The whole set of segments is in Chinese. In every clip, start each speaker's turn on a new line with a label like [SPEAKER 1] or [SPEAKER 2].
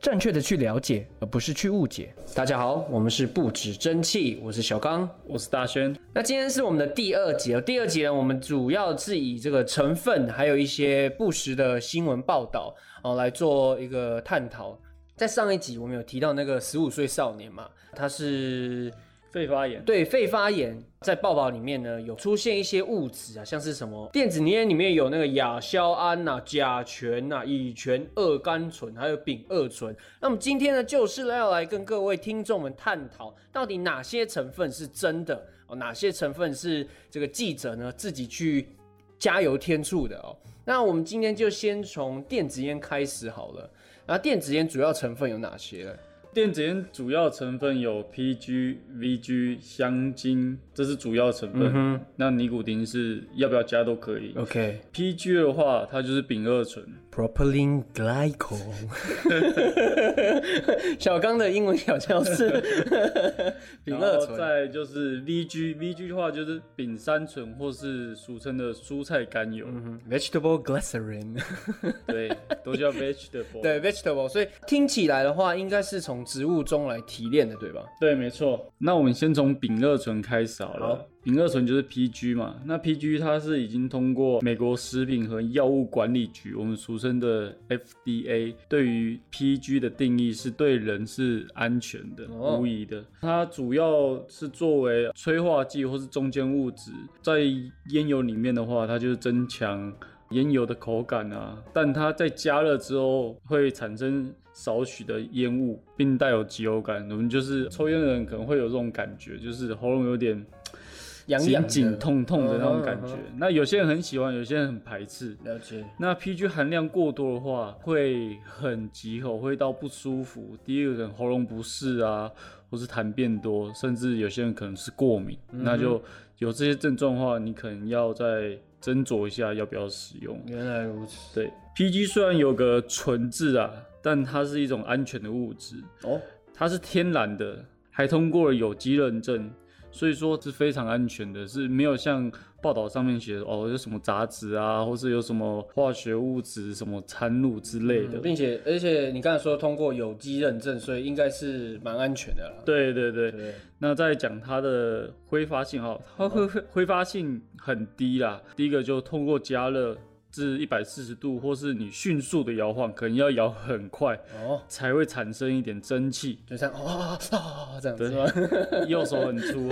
[SPEAKER 1] 正确的去了解，而不是去误解。大家好，我们是不止蒸汽，我是小刚。
[SPEAKER 2] 我是大轩，
[SPEAKER 1] 那今天是我们的第二集哦。第二集呢，我们主要是以这个成分，还有一些不实的新闻报道哦，来做一个探讨。在上一集我们有提到那个十五岁少年嘛，他是
[SPEAKER 2] 肺发炎，
[SPEAKER 1] 对肺发炎，在报道里面呢有出现一些物质啊，像是什么电子烟里面有那个亚硝胺呐、甲醛呐、乙醛二甘醇，还有丙二醇。那么今天呢，就是要来跟各位听众们探讨，到底哪些成分是真的哦，哪些成分是这个记者呢自己去加油添醋的哦。那我们今天就先从电子烟开始好了。那电子烟主要成分有哪些呢？
[SPEAKER 2] 电子烟主要成分有 PG、VG、香精，这是主要成分。那尼古丁是要不要加都可以。
[SPEAKER 1] OK。
[SPEAKER 2] PG 的话，它就是丙二醇。
[SPEAKER 1] Propylene glycol，小刚的英文小教室，丙二醇，
[SPEAKER 2] 再就是 VG，VG 的话就是丙三醇或是俗称的蔬菜甘油，
[SPEAKER 1] 嗯 vegetable glycerin，
[SPEAKER 2] 对，都叫 vegetable。
[SPEAKER 1] 对 vegetable，所以听起来的话，应该是从植物中来提炼的，对吧？
[SPEAKER 2] 对，没错。那我们先从丙二醇开始好了。
[SPEAKER 1] 好
[SPEAKER 2] 丙二醇就是 PG 嘛，那 PG 它是已经通过美国食品和药物管理局，我们俗称的 FDA，对于 PG 的定义是对人是安全的、
[SPEAKER 1] 哦
[SPEAKER 2] 无疑的。它主要是作为催化剂或是中间物质，在烟油里面的话，它就是增强。烟油的口感啊，但它在加热之后会产生少许的烟雾，并带有极油感。我们就是抽烟的人可能会有这种感觉，就是喉咙有点
[SPEAKER 1] 痒痒
[SPEAKER 2] 紧紧痛痛的那种感觉。那有些人很喜欢，有些人很排斥。
[SPEAKER 1] 了解。
[SPEAKER 2] 那 PG 含量过多的话，会很急吼，会到不舒服。第一个可能喉咙不适啊，或是痰变多，甚至有些人可能是过敏。
[SPEAKER 1] 嗯
[SPEAKER 2] 那就有这些症状的话，你可能要再斟酌一下要不要使用。
[SPEAKER 1] 原来如此。
[SPEAKER 2] 对，PG 虽然有个纯字啊，但它是一种安全的物质，
[SPEAKER 1] 哦，
[SPEAKER 2] 它是天然的，还通过了有机认证，所以说是非常安全的，是没有像报道上面写的哦，有什么杂质啊，或是有什么化学物质、什么掺入之类的。
[SPEAKER 1] 并且而且你刚才说通过有机认证，所以应该是蛮安全的啦。
[SPEAKER 2] 对对对，
[SPEAKER 1] 对，
[SPEAKER 2] 那再讲它的挥发性哈，它挥挥挥发性很低啦。第一个就通过加热至一百四十度，或是你迅速的摇晃，可能要摇很快，
[SPEAKER 1] 哦，
[SPEAKER 2] 才会产生一点蒸汽。
[SPEAKER 1] 就像哦哦这样子
[SPEAKER 2] 对
[SPEAKER 1] 吗？
[SPEAKER 2] 右手很粗，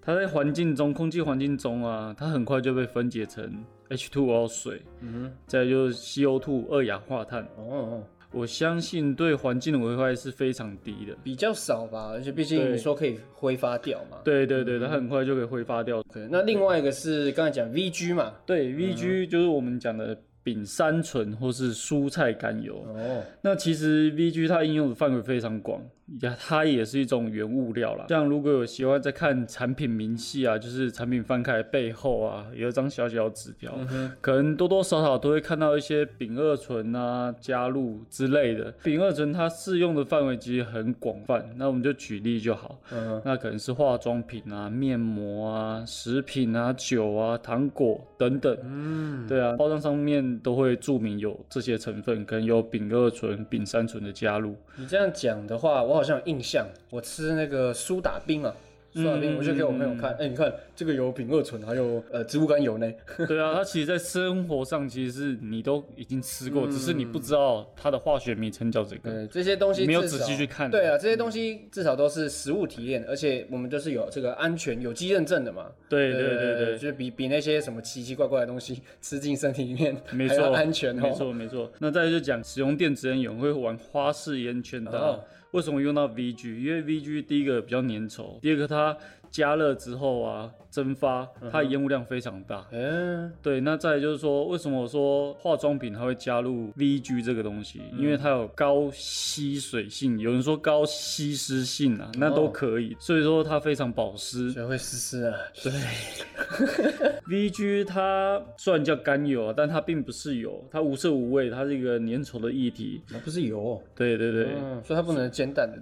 [SPEAKER 2] 它在环境中，空气环境中啊，它很快就被分解成 H2O 水，
[SPEAKER 1] 嗯
[SPEAKER 2] 再就是 CO2 二氧化碳。
[SPEAKER 1] 哦，
[SPEAKER 2] 我相信对环境的危害是非常低的。
[SPEAKER 1] 比较少吧，而且毕竟你说可以挥发掉嘛。
[SPEAKER 2] 对对对，它很快就可以挥发掉。
[SPEAKER 1] 对，那另外一个是刚才讲 VG 嘛，
[SPEAKER 2] 对，VG 就是我们讲的丙三醇或是蔬菜甘油。
[SPEAKER 1] 哦，
[SPEAKER 2] 那其实 VG 它应用的范围非常广，呀，它也是一种原物料啦。像如果有喜欢在看产品明细啊，就是产品翻开背后啊，有一张小小的纸条，可能多多少少都会看到一些丙二醇啊加入之类的。丙二醇它适用的范围其实很广泛，那我们就举例就好。
[SPEAKER 1] 嗯，
[SPEAKER 2] 那可能是化妆品啊、面膜啊、食品啊、酒啊、糖果等等。
[SPEAKER 1] 嗯，
[SPEAKER 2] 对啊，包装上面都会注明有这些成分，可能有丙二醇、丙三醇的加入。
[SPEAKER 1] 你这样讲的话，我好像有印象，我吃那个苏打冰啊。苏打冰，
[SPEAKER 2] 嗯
[SPEAKER 1] 我就给我朋友看，哎、你看这个有丙二醇，还有呃植物甘油呢。
[SPEAKER 2] 对啊，它其实，在生活上其实是你都已经吃过，
[SPEAKER 1] 嗯
[SPEAKER 2] 只是你不知道它的化学名称叫这个。
[SPEAKER 1] 对，这些东西
[SPEAKER 2] 没有仔细去看
[SPEAKER 1] 对啊，这些东西至少都是食物提炼，而且我们都是有这个安全有机认证的嘛。
[SPEAKER 2] 对对对对，
[SPEAKER 1] 就是比比那些什么奇奇怪怪的东西吃进身体里面
[SPEAKER 2] 没错，
[SPEAKER 1] 安全哦。
[SPEAKER 2] 没错没错。那再就讲使用电子烟，有人会玩花式烟圈的为什么用到 VG？因为 VG 第一个比较粘稠，第二个它加热之后啊蒸发，它的烟雾量非常大。
[SPEAKER 1] 嗯，
[SPEAKER 2] 对，那再来就是说，为什么我说化妆品它会加入 VG 这个东西？因为它有高吸水性，有人说高吸湿性啊，那都可以，所以说它非常保湿。
[SPEAKER 1] 学会湿湿啊。
[SPEAKER 2] 对 ，VG 它虽然叫甘油啊，但它并不是油，它无色无味，它是一个粘稠的液体。
[SPEAKER 1] 它不是油哦，
[SPEAKER 2] 对对对，
[SPEAKER 1] 嗯，所以它不能煎蛋的，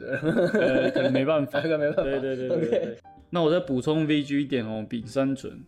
[SPEAKER 1] 对。
[SPEAKER 2] 呃，可能没办法
[SPEAKER 1] 可能没办法。
[SPEAKER 2] 对对对对。那我再补充 VG 一点哦，丙三醇，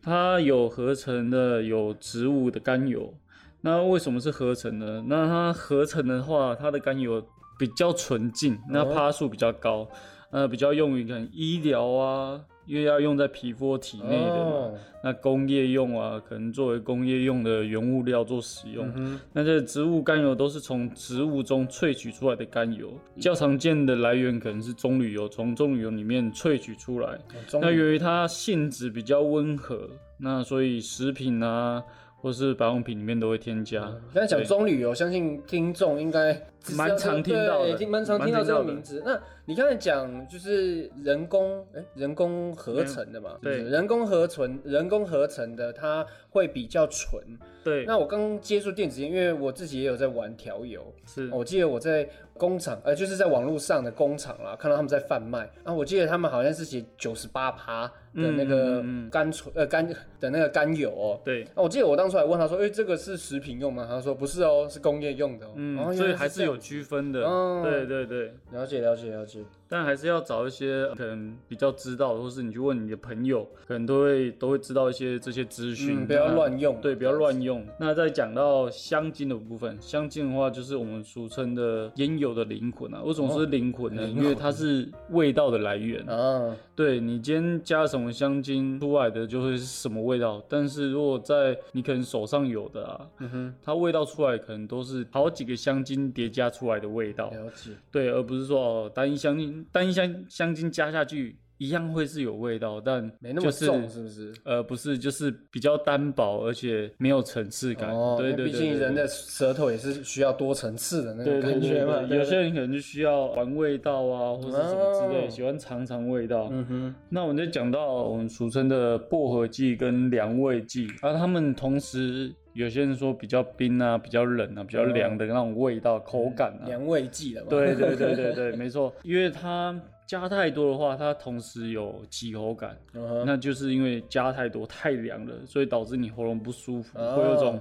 [SPEAKER 2] 它有合成的，有植物的甘油。那为什么是合成呢？那它合成的话，它的甘油比较纯净，那趴数比较高，呃，比较用于可能医疗啊，因为要用在皮肤体内的嘛。
[SPEAKER 1] 哦
[SPEAKER 2] 那工业用啊，可能作为工业用的原物料做使用。
[SPEAKER 1] 嗯
[SPEAKER 2] 那这植物甘油都是从植物中萃取出来的甘油，较常见的来源可能是棕榈油，从棕榈油里面萃取出来。
[SPEAKER 1] 哼，
[SPEAKER 2] 那由于它性质比较温和，那所以食品啊或是保养品里面都会添加。
[SPEAKER 1] 刚才讲棕榈油，相信听众应该
[SPEAKER 2] 蛮常听到的
[SPEAKER 1] 对听蛮常听到这个名字。那你刚才讲就是人工，哎、人工合成的嘛，
[SPEAKER 2] 对。
[SPEAKER 1] 人工合成，人工合成的，它会比较纯。
[SPEAKER 2] 对，
[SPEAKER 1] 那我刚接触电子烟，因为我自己也有在玩调油，
[SPEAKER 2] 是。
[SPEAKER 1] 我记得我在工厂，呃，就是在网络上的工厂啦，看到他们在贩卖，啊，我记得他们好像是写九十八趴的那个
[SPEAKER 2] 嗯嗯嗯
[SPEAKER 1] 甘醇，呃，甘的那个甘油哦、
[SPEAKER 2] 对，
[SPEAKER 1] 啊，我记得我当初还问他说：“哎、这个是食品用吗？”他说：“不是哦，是工业用的、哦。”哦
[SPEAKER 2] 嗯，
[SPEAKER 1] 原
[SPEAKER 2] 所以
[SPEAKER 1] 来这样
[SPEAKER 2] 还是有区分的。
[SPEAKER 1] 哦
[SPEAKER 2] 对对对。
[SPEAKER 1] 了解了解了解。
[SPEAKER 2] 但还是要找一些可能比较知道，或是你去问你的朋友，可能都会都会知道一些这些资讯、
[SPEAKER 1] 嗯，不要乱用。
[SPEAKER 2] 对，不要乱用。那再讲到香精的部分，香精的话就是我们俗称的烟油的灵魂啊。为什么是灵魂呢？
[SPEAKER 1] 灵
[SPEAKER 2] 因为它是味道的来源。
[SPEAKER 1] 啊，
[SPEAKER 2] 对你今天加什么香精出来的就会是什么味道，但是如果在你可能手上有的啊，
[SPEAKER 1] 嗯哼，
[SPEAKER 2] 它味道出来可能都是好几个香精叠加出来的味道。
[SPEAKER 1] 了解。
[SPEAKER 2] 对，而不是说哦，单一香精单一香香精加下去一样会是有味道，但
[SPEAKER 1] 没那么重，是不是？
[SPEAKER 2] 呃，不是，就是比较单薄，而且没有层次感。
[SPEAKER 1] 哦，
[SPEAKER 2] 对对对对对
[SPEAKER 1] 竟人的舌头也是需要多层次的那
[SPEAKER 2] 对对对
[SPEAKER 1] 个感觉嘛。
[SPEAKER 2] 有些人可能就需要玩味道啊，或是什么之类，
[SPEAKER 1] 哦
[SPEAKER 2] 喜欢尝尝味道。
[SPEAKER 1] 嗯哼，
[SPEAKER 2] 那我们就讲到我们俗称的薄荷剂跟凉味剂，而他们同时有些人说比较冰啊、比较冷啊、比较凉的那种味道、口感啊。
[SPEAKER 1] 凉味剂了嘛。
[SPEAKER 2] 对对对对对，没错，因为它加太多的话，它同时有起口感，
[SPEAKER 1] 嗯，
[SPEAKER 2] 那就是因为加太多太凉了，所以导致你喉咙不舒服，
[SPEAKER 1] 哦
[SPEAKER 2] 会有种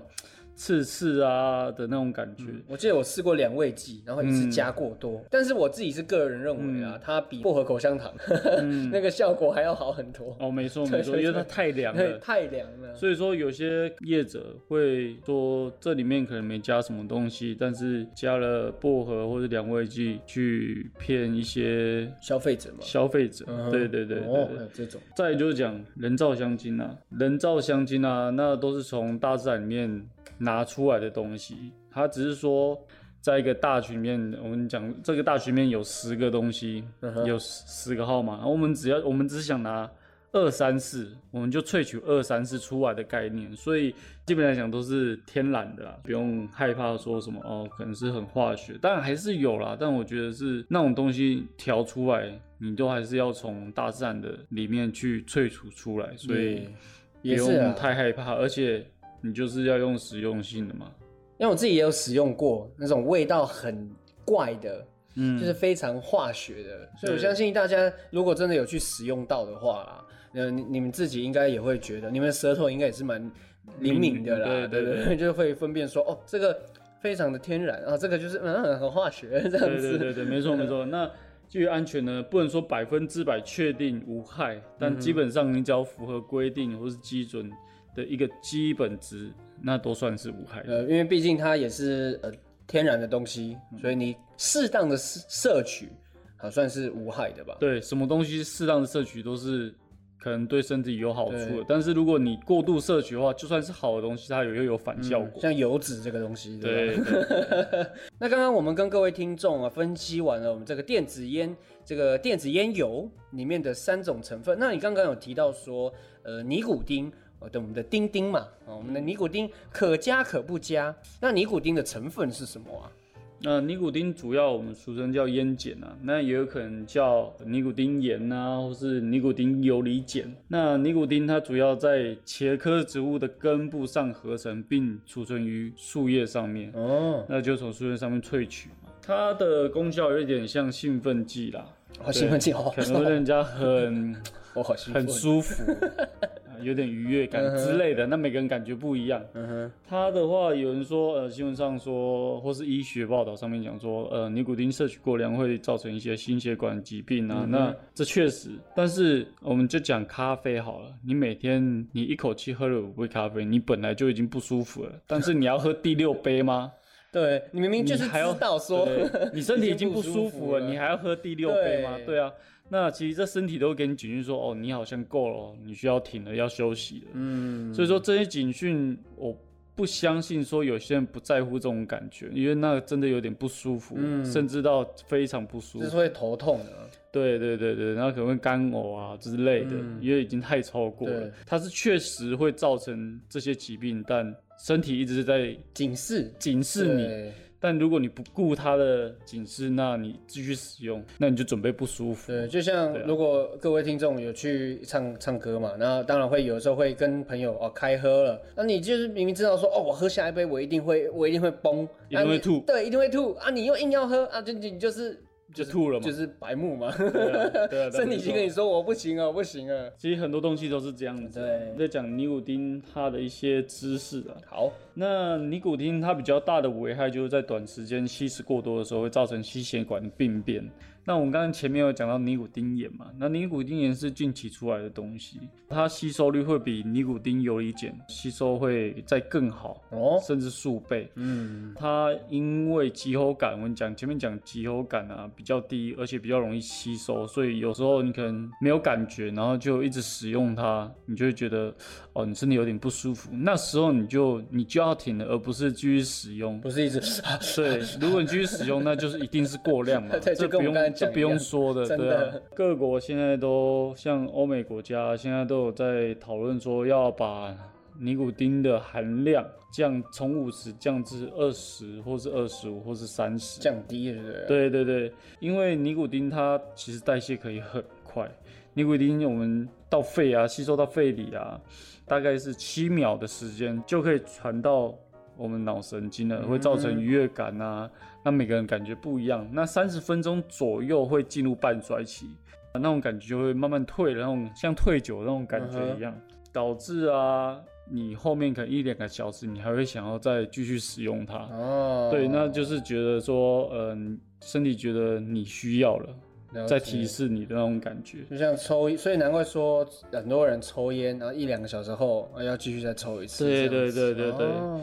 [SPEAKER 2] 刺刺啊的那种感觉。
[SPEAKER 1] 我记得我试过两味剂，然后一次
[SPEAKER 2] 嗯
[SPEAKER 1] 加过多，但是我自己是个人认为啊，它比薄荷口香糖
[SPEAKER 2] 嗯
[SPEAKER 1] 那个效果还要好很多。
[SPEAKER 2] 哦，没错
[SPEAKER 1] 对
[SPEAKER 2] 没错，因为它太凉，了。
[SPEAKER 1] 太凉了。
[SPEAKER 2] 所以说，有些业者会说这里面可能没加什么东西，但是加了薄荷或者凉味剂去骗一些
[SPEAKER 1] 消费者嘛，
[SPEAKER 2] 消费者。对对对对
[SPEAKER 1] 哦，
[SPEAKER 2] 对
[SPEAKER 1] 还有这种，
[SPEAKER 2] 再来就是讲人造香精啊，人造香精啊，那都是从大自然里面拿出来的东西。它只是说，在一个大群里面，我们讲这个大群里面有十个东西，有十十个号码，然后我们只要我们只是想拿二三四，我们就萃取二三四出来的概念，所以基本来讲都是天然的啦，不用害怕说什么哦，可能是很化学，当然还是有啦，但我觉得是那种东西调出来，你都还是要从大自然的里面去萃取出来，所以不用
[SPEAKER 1] 也是啊。
[SPEAKER 2] 太害怕，而且你就是要用实用性的嘛，
[SPEAKER 1] 因为我自己也有使用过那种味道很怪的，
[SPEAKER 2] 嗯，
[SPEAKER 1] 就是非常化学的，所以我相信大家如果真的有去使用到的话啦，呃，你你们自己应该也会觉得，你们的舌头应该也是蛮灵敏的啦，
[SPEAKER 2] 对
[SPEAKER 1] 对
[SPEAKER 2] 对对
[SPEAKER 1] 就会分辨说，哦，这个非常的天然啊，这个就是嗯很化学这样子，
[SPEAKER 2] 对对对，没错没错。那至于安全呢，不能说百分之百确定无害，
[SPEAKER 1] 嗯
[SPEAKER 2] 但基本上你只要符合规定或是基准的一个基本值，那都算是无害的。
[SPEAKER 1] 呃，因为毕竟它也是呃天然的东西，
[SPEAKER 2] 嗯
[SPEAKER 1] 所以你适当的摄摄取，好算是无害的吧。
[SPEAKER 2] 对，什么东西适当的摄取都是可能对身体有好处的，但是如果你过度摄取的话，就算是好的东西，它也会有反效果。
[SPEAKER 1] 像油脂这个东西，对吧？
[SPEAKER 2] 对对
[SPEAKER 1] 那刚刚我们跟各位听众啊分析完了我们这个电子烟这个电子烟油里面的三种成分。那你刚刚有提到说，呃，尼古丁，呃，对，我们的丁丁嘛，啊，我们的尼古丁可加可不加。那尼古丁的成分是什么啊？
[SPEAKER 2] 那尼古丁主要我们俗称叫烟碱啊，那也有可能叫尼古丁盐啊，或是尼古丁游离碱。那尼古丁它主要在茄科植物的根部上合成，并储存于树叶上面，
[SPEAKER 1] 哦，
[SPEAKER 2] 那就从树叶上面萃取嘛。它的功效有一点像兴奋剂啦，
[SPEAKER 1] 好兴奋剂哦，
[SPEAKER 2] 可能会让人家很
[SPEAKER 1] 我好兴奋
[SPEAKER 2] 很，舒服，啊有点愉悦感之类的。那每个人感觉不一样。
[SPEAKER 1] 嗯哼，
[SPEAKER 2] 他的话，有人说，呃，新闻上说，或是医学报道上面讲说，呃，尼古丁摄取过量会造成一些心血管疾病啊。那这确实，但是我们就讲咖啡好了，你每天你一口气喝了五杯咖啡，你本来就已经不舒服了，但是你要喝第六杯吗？
[SPEAKER 1] 对你明明就是知道说
[SPEAKER 2] 对你身体 已经不舒服了，你还要喝第六杯吗？
[SPEAKER 1] 对
[SPEAKER 2] 对啊，那其实这身体都会给你警讯说，哦，你好像够了哦，你需要停了，要休息了。
[SPEAKER 1] 嗯，
[SPEAKER 2] 所以说这些警讯，我不相信说有些人不在乎这种感觉，因为那个真的有点不舒服，
[SPEAKER 1] 嗯
[SPEAKER 2] 甚至到非常不舒服。
[SPEAKER 1] 就是会头痛的。
[SPEAKER 2] 对对对对，然后可能会干呕啊之类的，
[SPEAKER 1] 嗯
[SPEAKER 2] 因为已经太超过了。它是确实会造成这些疾病，但身体一直是在
[SPEAKER 1] 警示
[SPEAKER 2] 警示你。
[SPEAKER 1] 对
[SPEAKER 2] 但如果你不顾它的警示，那你继续使用，那你就准备不舒服。
[SPEAKER 1] 对，就像如果各位听众有去唱唱歌嘛，那当然会有时候会跟朋友哦开喝了，那你就是明明知道说哦，我喝下一杯我一定会我一定会崩，
[SPEAKER 2] 一定会吐。
[SPEAKER 1] 对，一定会吐。啊，你又硬要喝啊，就你就是
[SPEAKER 2] 就吐了嘛
[SPEAKER 1] 就是白目嘛，
[SPEAKER 2] 对啊
[SPEAKER 1] 身体已经跟你说我不行啊，我不行啊。
[SPEAKER 2] 其实很多东西都是这样子。
[SPEAKER 1] 对
[SPEAKER 2] 在讲尼古丁它的一些知识啊。
[SPEAKER 1] 好，
[SPEAKER 2] 那尼古丁它比较大的危害就是在短时间吸食过多的时候会造成心血管病变。那我们刚刚前面有讲到尼古丁盐嘛，那尼古丁盐是近期出来的东西，它吸收率会比尼古丁游离碱吸收会再更好，
[SPEAKER 1] 哦，
[SPEAKER 2] 甚至数倍。
[SPEAKER 1] 嗯，
[SPEAKER 2] 它因为极喉感，我们讲前面讲极喉感啊比较低，而且比较容易吸收，所以有时候你可能没有感觉，然后就一直使用它，你就会觉得哦你身体有点不舒服，那时候你就你就要停了，而不是继续使用。
[SPEAKER 1] 不是一直
[SPEAKER 2] 对，如果你继续使用，那就是一定是过量嘛，
[SPEAKER 1] 对就跟我们
[SPEAKER 2] 这不用
[SPEAKER 1] 讲
[SPEAKER 2] 这不用说的，
[SPEAKER 1] 真
[SPEAKER 2] 对啊。各国现在都像欧美国家，现在都有在讨论说要把尼古丁的含量降从五十降至二十，或是二十五，或是三十。
[SPEAKER 1] 降低，对不对？
[SPEAKER 2] 对对对，因为尼古丁它其实代谢可以很快，尼古丁我们到肺啊，吸收到肺里啊，大概是七秒的时间就可以传到我们脑神经了，会造成愉悦感啊。那每个人感觉不一样，那三十分钟左右会进入半衰期，那种感觉就会慢慢退了，那种像退酒那种感觉一样，导致啊。你后面可能一两个小时，你还会想要再继续使用它。
[SPEAKER 1] 哦，
[SPEAKER 2] 对，那就是觉得说，嗯、身体觉得你需要了，
[SPEAKER 1] 了解
[SPEAKER 2] 在提示你的那种感觉。
[SPEAKER 1] 就像抽，所以难怪说很多人抽烟，然后一两个小时后啊要继续再抽一次。
[SPEAKER 2] 对对对对对
[SPEAKER 1] 哦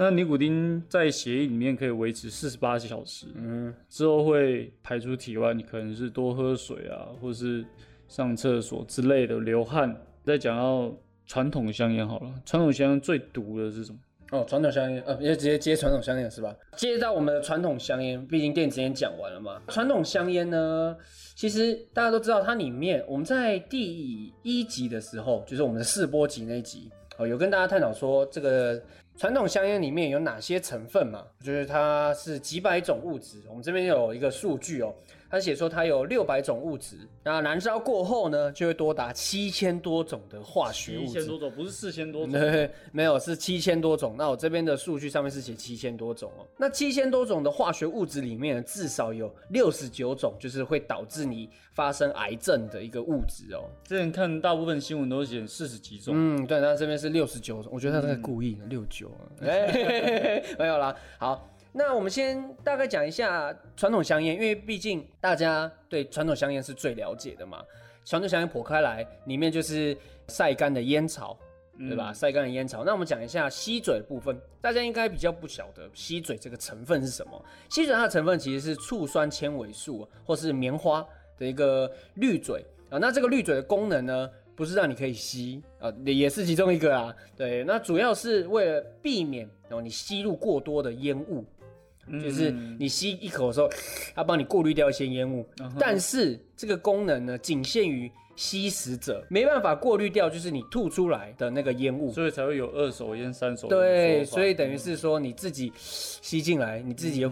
[SPEAKER 2] 那尼古丁在血液里面可以维持四十八小时，
[SPEAKER 1] 嗯，
[SPEAKER 2] 之后会排出体外，你可能是多喝水啊，或是上厕所之类的流汗。再讲到传统香烟好了，传统香烟最毒的是什么？
[SPEAKER 1] 哦，传统香烟，呃，也直接接传统香烟是吧？接到我们的传统香烟，毕竟电子烟讲完了嘛。传统香烟呢，其实大家都知道，它里面我们在第一集的时候，就是我们的试播集那一集，哦，有跟大家探讨说这个传统香烟里面有哪些成分嘛？就是它是几百种物质，我们这边有一个数据哦，它写说它有六百种物质，那燃烧过后呢，就会多达七千多种的化学物质。
[SPEAKER 2] 七千多种，不是四千多种。
[SPEAKER 1] 对，没有是七千多种。那我这边的数据上面是写七千多种哦。那七千多种的化学物质里面，至少有六十九种就是会导致你发生癌症的一个物质哦。
[SPEAKER 2] 之前看大部分新闻都写四十几种，
[SPEAKER 1] 嗯，对，那这边是六十九种，我觉得他是在故意的六九，哎，没有啦。好，那我们先大概讲一下传统香烟，因为毕竟大家对传统香烟是最了解的嘛。传统香烟剖开来，里面就是晒干的烟草，对吧？晒干的烟草。那我们讲一下吸嘴的部分，大家应该比较不晓得吸嘴这个成分是什么。吸嘴它的成分其实是醋酸纤维素或是棉花的一个滤嘴啊。那这个滤嘴的功能呢，不是让你可以吸啊，也是其中一个啊。对，那主要是为了避免哦你吸入过多的烟雾。就是你吸一口的时候，它帮你过滤掉一些烟雾，但是这个功能呢，仅限于吸食者，没办法过滤掉，就是你吐出来的那个烟雾。
[SPEAKER 2] 所以才会有二手烟、三手烟
[SPEAKER 1] 对，所以等于是说你自己吸进来，你自己又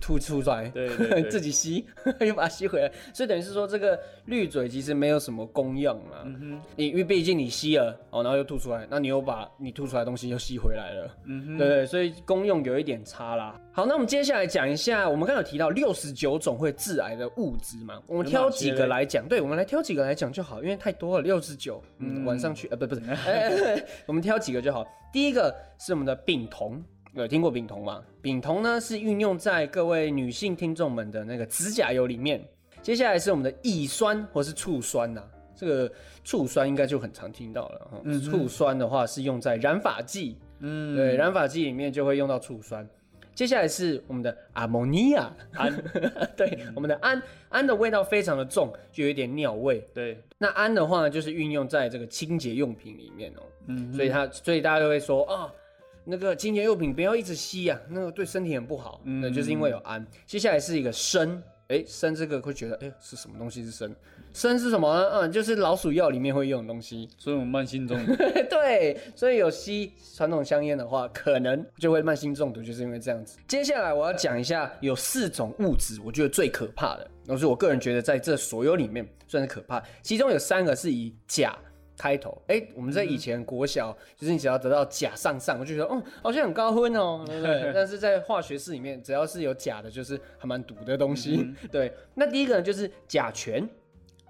[SPEAKER 1] 吐出来，
[SPEAKER 2] 对
[SPEAKER 1] 自己吸 又把它吸回来，所以等于是说这个滤嘴其实没有什么功用啊。你因为毕竟你吸了哦，然后又吐出来，那你又把你吐出来的东西又吸回来了，嗯对对，所以功用有一点差啦。好，那我们接下来讲一下，我们刚刚有提到六十九种会致癌的物质嘛，我们挑几个来讲，对，我们来挑几个来讲就好，因为太多了，六十九，嗯，晚上去，呃，不不是，哎 我们挑几个就好。第一个是我们的丙酮。有听过丙酮吗？丙酮呢是运用在各位女性听众们的那个指甲油里面。接下来是我们的乙酸或是醋酸呐、这个醋酸应该就很常听到了哈。醋酸的话是用在染发剂，嗯，对，染发剂里面就会用到醋酸。接下来是我们的阿莫尼亚氨，对，我们的氨氨的味道非常的重，就有一点尿味。
[SPEAKER 2] 对，
[SPEAKER 1] 那氨的话呢，就是运用在这个清洁用品里面哦、嗯，所以它所以大家都会说啊。那个清洁用品不要一直吸啊，那个对身体很不好。那就是因为有氨。接下来是一个砷，哎，砷这个会觉得，哎，是什么东西是砷？砷是什么呢？嗯，就是老鼠药里面会用的东西。
[SPEAKER 2] 所以我们慢性中毒。
[SPEAKER 1] 对，所以有吸传统香烟的话，可能就会慢性中毒，就是因为这样子。接下来我要讲一下，有四种物质，我觉得最可怕的，那是我个人觉得在这所有里面算是可怕。其中有三个是以钾。开头，哎，我们在以前国小，就是你只要得到甲上上，我就觉得，哦，好像很高分哦，对不对？但是在化学式里面，只要是有甲的，就是还蛮毒的东西。对，那第一个呢，就是甲醛，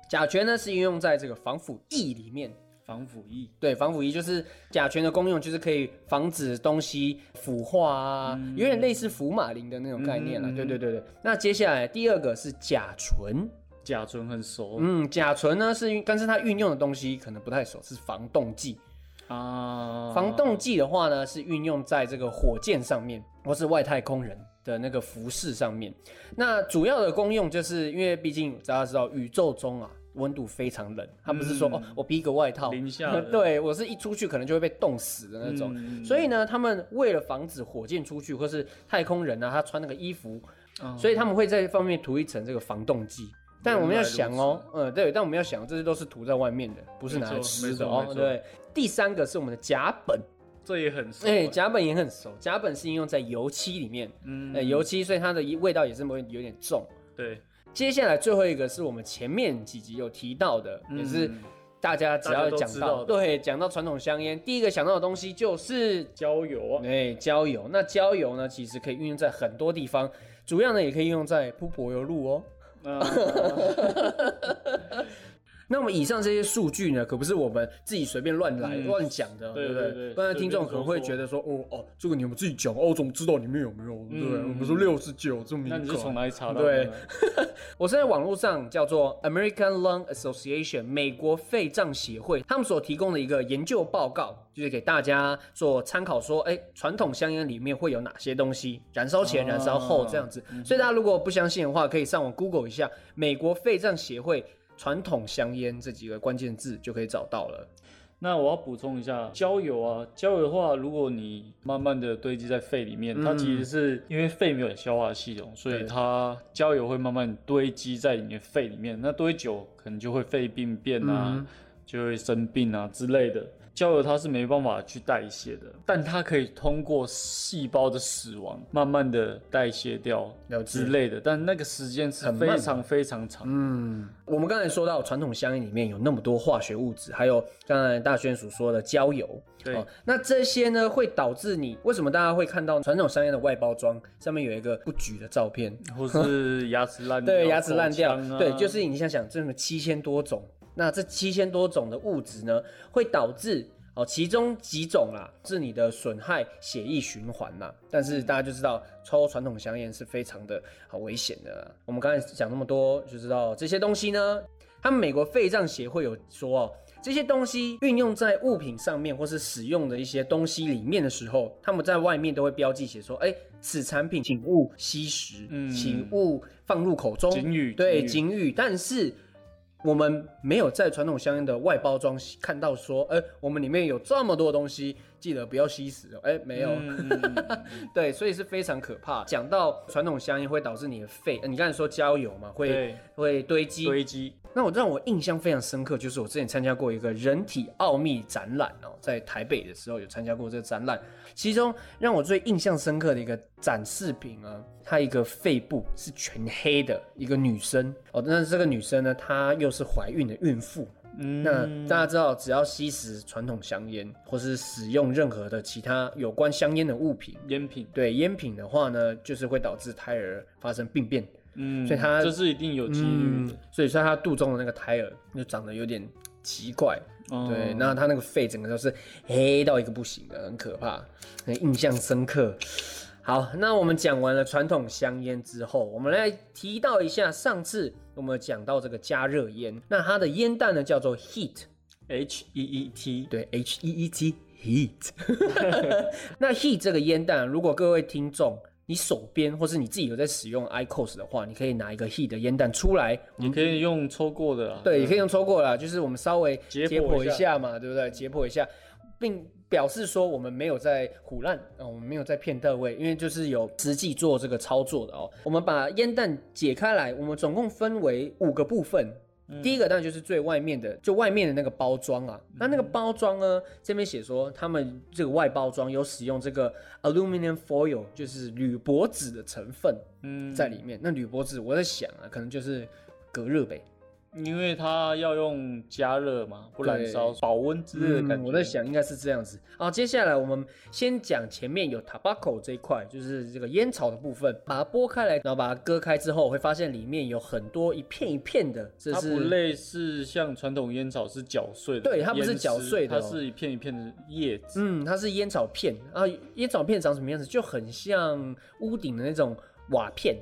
[SPEAKER 1] 甲醛呢是应用在这个防腐剂里面。
[SPEAKER 2] 防腐剂，
[SPEAKER 1] 对，防腐剂就是甲醛的功用，就是可以防止东西腐化啊，有点类似福马林的那种概念了。对对对对。那接下来第二个是甲醇。
[SPEAKER 2] 甲醇很熟，
[SPEAKER 1] 嗯，甲醇呢是，但是它运用的东西可能不太熟，是防冻剂啊。防冻剂的话呢，是运用在这个火箭上面，或是外太空人的那个服饰上面。那主要的功用就是因为毕竟大家知道宇宙中啊温度非常冷，他不是说哦我披个外套，
[SPEAKER 2] 零下，
[SPEAKER 1] 对我是一出去可能就会被冻死的那种。所以呢，他们为了防止火箭出去或是太空人啊他穿那个衣服，所以他们会在方面涂一层这个防冻剂。但我们要想哦，嗯，对，但我们要想，这些都是涂在外面的，不是拿来吃的哦。对，第三个是我们的甲苯，
[SPEAKER 2] 这也很熟。
[SPEAKER 1] 哎，甲苯也很熟，甲苯是应用在油漆里面，嗯，油漆，所以它的味道也是会有点重。
[SPEAKER 2] 对，
[SPEAKER 1] 接下来最后一个是我们前面几集有提到的，也是大家只要讲到，对，讲到传统香烟，第一个想到的东西就是
[SPEAKER 2] 焦油啊。
[SPEAKER 1] 哎，焦油，那焦油呢，其实可以运用在很多地方，主要呢也可以用在铺柏油路哦。啊哈 那我们以上这些数据呢，可不是我们自己随便乱来乱讲的，对不对？不然听众可能会觉得说，哦哦，这个你们自己讲，哦，我怎么知道里面有没有？对？我们说六十九这么，
[SPEAKER 2] 那你是从哪里查的？
[SPEAKER 1] 对，我是在网络上叫做 American Lung Association 美国肺脏协会，他们所提供的一个研究报告，就是给大家做参考，说，哎，传统香烟里面会有哪些东西？燃烧前、燃烧后这样子。所以大家如果不相信的话，可以上网 Google 一下美国肺脏协会。传统香烟这几个关键字就可以找到了。
[SPEAKER 2] 那我要补充一下，焦油啊，焦油的话，如果你慢慢的堆积在肺里面，它其实是因为肺没有消化系统，所以它焦油会慢慢堆积在你的肺里面。那堆久可能就会肺病变啊，就会生病啊之类的。焦油它是没办法去代谢的，但它可以通过细胞的死亡，慢慢的代谢掉之类的。但那个时间是非常非常长。
[SPEAKER 1] 嗯，我们刚才说到传统香烟里面有那么多化学物质，还有刚才大轩所说的焦油。
[SPEAKER 2] 对，
[SPEAKER 1] 那这些呢会导致你为什么大家会看到传统香烟的外包装上面有一个不举的照片，
[SPEAKER 2] 或是牙齿烂？
[SPEAKER 1] 对，牙齿烂掉。对，就是你想想，这么七千多种。那这七千多种的物质呢，会导致哦，其中几种啦，是你的损害血液循环呐。但是大家就知道，抽传统香烟是非常的好危险的。我们刚才讲那么多，就知道这些东西呢，他们美国肺脏协会有说哦，这些东西运用在物品上面或是使用的一些东西里面的时候，他们在外面都会标记写说，哎，此产品请勿吸食，请勿放入口中。
[SPEAKER 2] 警语，
[SPEAKER 1] 对，警语，但是。我们没有在传统香烟的外包装看到说，哎，我们里面有这么多东西，记得不要吸食哦。哎，没有，对，所以是非常可怕。讲到传统香烟会导致你的肺，你刚才说焦油嘛，会会堆积
[SPEAKER 2] 堆积。
[SPEAKER 1] 那我让我印象非常深刻，就是我之前参加过一个人体奥秘展览哦，在台北的时候有参加过这个展览，其中让我最印象深刻的一个展示品呢，它一个肺部是全黑的一个女生哦，但是这个女生呢，她又是怀孕的孕妇。嗯，那大家知道，只要吸食传统香烟，或是使用任何的其他有关香烟的物品，
[SPEAKER 2] 烟品，
[SPEAKER 1] 对烟品的话呢，就是会导致胎儿发生病变。嗯，所以它
[SPEAKER 2] 这是一定有几率，
[SPEAKER 1] 所以说它肚中的那个胎儿就长得有点奇怪，对，那他那个肺整个都是黑到一个不行的，很可怕，很印象深刻。好，那我们讲完了传统香烟之后，我们来提到一下上次我们讲到这个加热烟，那它的烟弹呢叫做 heat，H
[SPEAKER 2] E E T，
[SPEAKER 1] 对，H E E T heat。那 heat 这个烟弹，如果各位听众。你手边或是你自己有在使用 iCos 的话，你可以拿一个 heat 的烟弹出来，
[SPEAKER 2] 你可以用抽过的啦。
[SPEAKER 1] 对，也可以用抽过啦，就是我们稍微
[SPEAKER 2] 解剖一下
[SPEAKER 1] 嘛，对不对？解剖一下，并表示说我们没有在胡乱，呃，我们没有在骗各位，因为就是有实际做这个操作的哦。我们把烟弹解开来，我们总共分为五个部分。第一个当然就是最外面的，就外面的那个包装啊。那那个包装呢，这边写说他们这个外包装有使用这个 aluminum foil，就是铝箔纸的成分
[SPEAKER 2] 嗯，
[SPEAKER 1] 在里面。那铝箔纸，我在想啊，可能就是隔热呗。
[SPEAKER 2] 因为它要用加热嘛，不燃烧，保温之类的感
[SPEAKER 1] 嗯，
[SPEAKER 2] 觉。
[SPEAKER 1] 我在想应该是这样子。好，接下来我们先讲前面有 tobacco 这一块，就是这个烟草的部分，把它剥开来，然后把它割开之后，会发现里面有很多一片一片的，这
[SPEAKER 2] 它不
[SPEAKER 1] 是
[SPEAKER 2] 类似像传统烟草是搅碎的，
[SPEAKER 1] 对它不是
[SPEAKER 2] 烟
[SPEAKER 1] 搅碎的哦
[SPEAKER 2] 它是一片一片的叶子。
[SPEAKER 1] 嗯，它是烟草片啊，烟草片长什么样子？就很像屋顶的那种瓦片。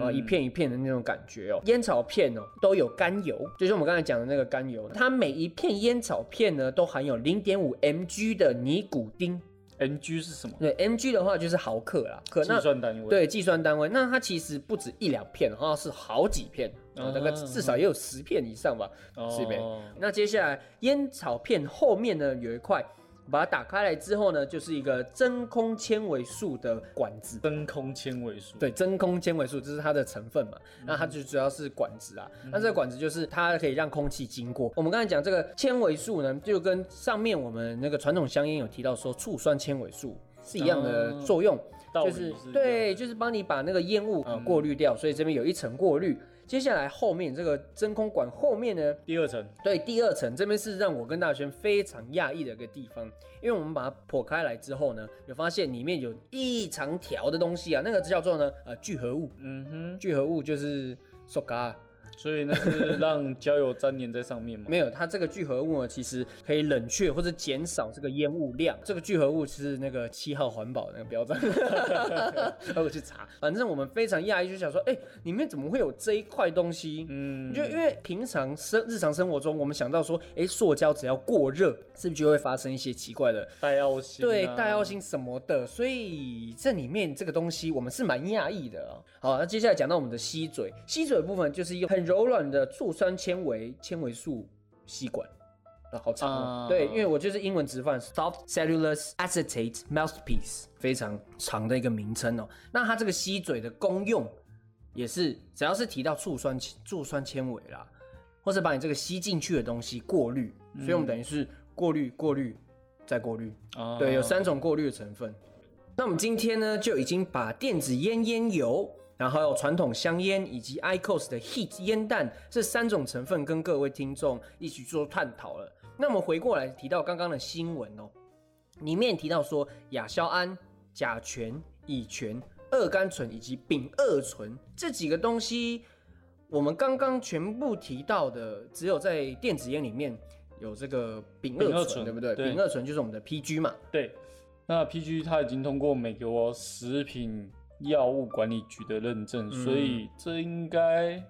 [SPEAKER 1] 啊，
[SPEAKER 2] 嗯
[SPEAKER 1] 一片一片的那种感觉哦。烟草片哦都有甘油，就是我们刚才讲的那个甘油，它每一片烟草片呢都含有零点五 mg 的尼古丁。
[SPEAKER 2] mg 是什么？
[SPEAKER 1] 对，mg 的话就是毫克啦，可
[SPEAKER 2] 计算单位。，
[SPEAKER 1] 对计算单位，那它其实不止一两片，好像是好几片，啊、大概
[SPEAKER 2] 哦
[SPEAKER 1] 至少也有十片以上吧，是呗？
[SPEAKER 2] 哦，
[SPEAKER 1] 那接下来烟草片后面呢有一块，把它打开来之后呢，就是一个真空纤维素的管子。
[SPEAKER 2] 真空纤维素。
[SPEAKER 1] 对，真空纤维素这是它的成分嘛，那它就主要是管子啊。那这个管子就是它可以让空气经过。我们刚才讲这个纤维素呢，就跟上面我们那个传统香烟有提到说醋酸纤维素是一样的
[SPEAKER 2] 哦
[SPEAKER 1] 作用，就是对，就是帮你把那个烟雾啊过滤掉，所以这边有一层过滤。接下来后面这个真空管后面呢，
[SPEAKER 2] 第二层，
[SPEAKER 1] 对，第二层这边是让我跟大轩非常讶异的一个地方，因为我们把它剖开来之后呢，有发现里面有一长条的东西啊，那个叫做呢呃聚合物，
[SPEAKER 2] 嗯哼，
[SPEAKER 1] 聚合物就是塑胶。
[SPEAKER 2] 所以那是让焦油粘连在上面嘛。
[SPEAKER 1] 没有，它这个聚合物呢，其实可以冷却或者减少这个烟雾量。这个聚合物是那个七号环保那个标章，我去查。反正我们非常讶异，就想说，哎、里面怎么会有这一块东西？
[SPEAKER 2] 嗯，
[SPEAKER 1] 就因为平常生日常生活中，我们想到说，哎，塑胶只要过热，是不是就会发生一些奇怪的，
[SPEAKER 2] 带药性、啊。
[SPEAKER 1] 对，带药性什么的？所以这里面这个东西，我们是蛮讶异的啊。好，那接下来讲到我们的吸嘴，吸嘴的部分就是用很柔软的醋酸纤维纤维素吸管。啊，好长哦。
[SPEAKER 2] 啊
[SPEAKER 1] 对，因为我就是英文直翻 soft cellulose acetate mouthpiece，非常长的一个名称哦。那它这个吸嘴的功用也是，只要是提到醋酸醋酸纤维啦，或者把你这个吸进去的东西过滤，所以我们等于是过滤、过滤再过滤。
[SPEAKER 2] 啊
[SPEAKER 1] 对，有三种过滤的成分。那我们今天呢，就已经把电子烟烟油，然后还有传统香烟以及 ICOS 的 Heat 烟弹这三种成分，跟各位听众一起做探讨了。那我们回过来提到刚刚的新闻哦，里面提到说亚硝胺、甲醛、乙醛、二甘醇以及丙二醇这几个东西，我们刚刚全部提到的，只有在电子烟里面有这个丙二醇，对不对？
[SPEAKER 2] 对
[SPEAKER 1] 丙二醇就是我们的 PG 嘛。
[SPEAKER 2] 对，那 PG 它已经通过美国食品药物管理局的认证，
[SPEAKER 1] 嗯
[SPEAKER 2] 所以这应该，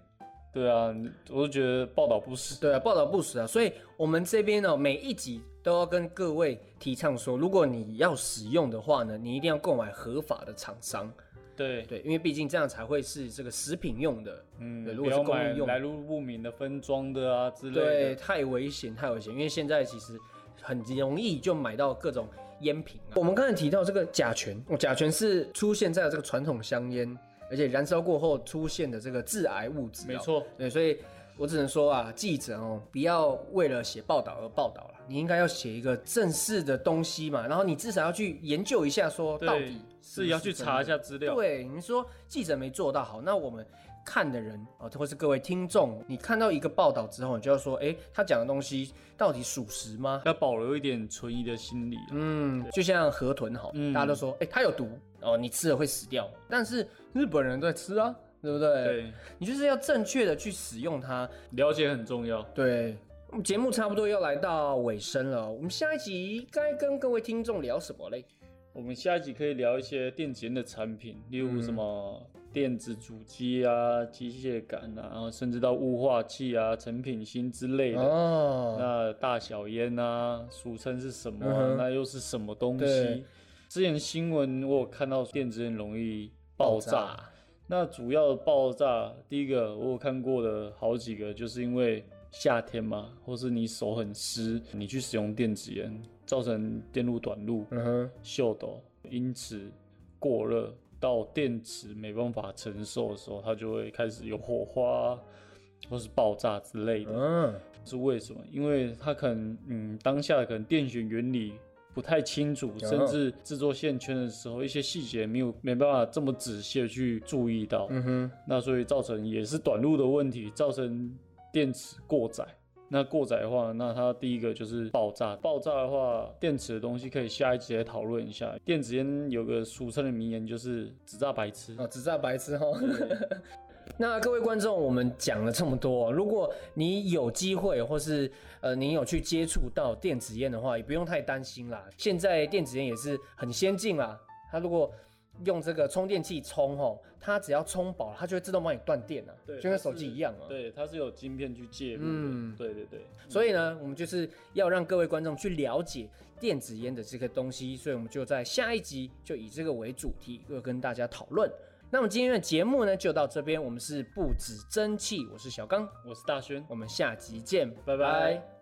[SPEAKER 2] 对啊，我就觉得报道不实。
[SPEAKER 1] 对啊，报道不实啊，所以我们这边呢，每一集都要跟各位提倡说，如果你要使用的话呢，你一定要购买合法的厂商，
[SPEAKER 2] 对，
[SPEAKER 1] 对，因为毕竟这样才会是这个食品用的，
[SPEAKER 2] 嗯，
[SPEAKER 1] 对如果
[SPEAKER 2] 要买
[SPEAKER 1] 供应用
[SPEAKER 2] 来路不明的分装的啊之类的
[SPEAKER 1] 对，
[SPEAKER 2] 的。
[SPEAKER 1] 太危险，太危险，因为现在其实很容易就买到各种烟品、啊。我们刚才提到这个甲醛，哦，甲醛是出现在这个传统香烟，而且燃烧过后出现的这个致癌物质、
[SPEAKER 2] 没，错，
[SPEAKER 1] 对，所以我只能说啊，记者哦，不要为了写报道而报道了，你应该要写一个正式的东西嘛，然后你至少要去研究一下，说到底
[SPEAKER 2] 是要去查一
[SPEAKER 1] 下。
[SPEAKER 2] 下资料。
[SPEAKER 1] 对，你说记者没做到好，那我们看的人啊、或是各位听众，你看到一个报道之后，你就要说，哎，他讲的东西到底属实吗？
[SPEAKER 2] 要保留一点存疑的心理。
[SPEAKER 1] 嗯，就像河豚好，
[SPEAKER 2] 嗯
[SPEAKER 1] 大家都说，哎，它有毒哦，你吃了会死掉，但是日本人在吃啊，对不对？
[SPEAKER 2] 对，
[SPEAKER 1] 你就是要正确的去使用它。
[SPEAKER 2] 了解很重要。
[SPEAKER 1] 对，我们节目差不多要来到尾声了，我们下一集该跟各位听众聊什么嘞？
[SPEAKER 2] 我们下一集可以聊一些电子烟的产品，例如什么电子主机啊、机械感啊，然后甚至到雾化器啊、成品芯之类的。
[SPEAKER 1] 哦，
[SPEAKER 2] 那大小烟啊，俗称是什么啊、
[SPEAKER 1] 嗯
[SPEAKER 2] 那又是什么东
[SPEAKER 1] 对
[SPEAKER 2] 西？之前新闻我有看到电子烟容易爆炸。那主要的爆炸，第一个我有看过的好几个，就是因为夏天嘛，或是你手很湿，你去使用电子烟，造成电路短路、
[SPEAKER 1] 嗯哼，
[SPEAKER 2] 秀抖，因此过热到电池没办法承受的时候，它就会开始有火花或是爆炸之类的。
[SPEAKER 1] 嗯，
[SPEAKER 2] 是为什么？因为它可能，嗯，当下可能电学原理不太清楚，甚至制作线圈的时候，一些细节没有没办法这么仔细的去注意到，
[SPEAKER 1] 嗯哼，
[SPEAKER 2] 那所以造成也是短路的问题，造成电池过载。那过载的话，那它第一个就是爆炸。爆炸的话，电池的东西可以下一集来讨论一下。电子烟有个俗称的名言，就是“只炸白痴”。
[SPEAKER 1] 哦，只炸白痴哈。那各位观众，我们讲了这么多，如果你有机会，或是呃你有去接触到电子烟的话，也不用太担心啦。现在电子烟也是很先进啦，它如果用这个充电器充吼，它只要充饱，它就会自动帮你断电啊，
[SPEAKER 2] 对
[SPEAKER 1] 就跟手机一样啊。
[SPEAKER 2] 对，它是有晶片去介入的。
[SPEAKER 1] 嗯
[SPEAKER 2] 对对对。
[SPEAKER 1] 所以呢，我们就是要让各位观众去了解电子烟的这个东西，所以我们就在下一集就以这个为主题，会跟大家讨论。那么今天的节目呢，就到这边。我们是不止蒸汽，我是小刚，
[SPEAKER 2] 我是大轩。
[SPEAKER 1] 我们下集见，
[SPEAKER 2] 拜拜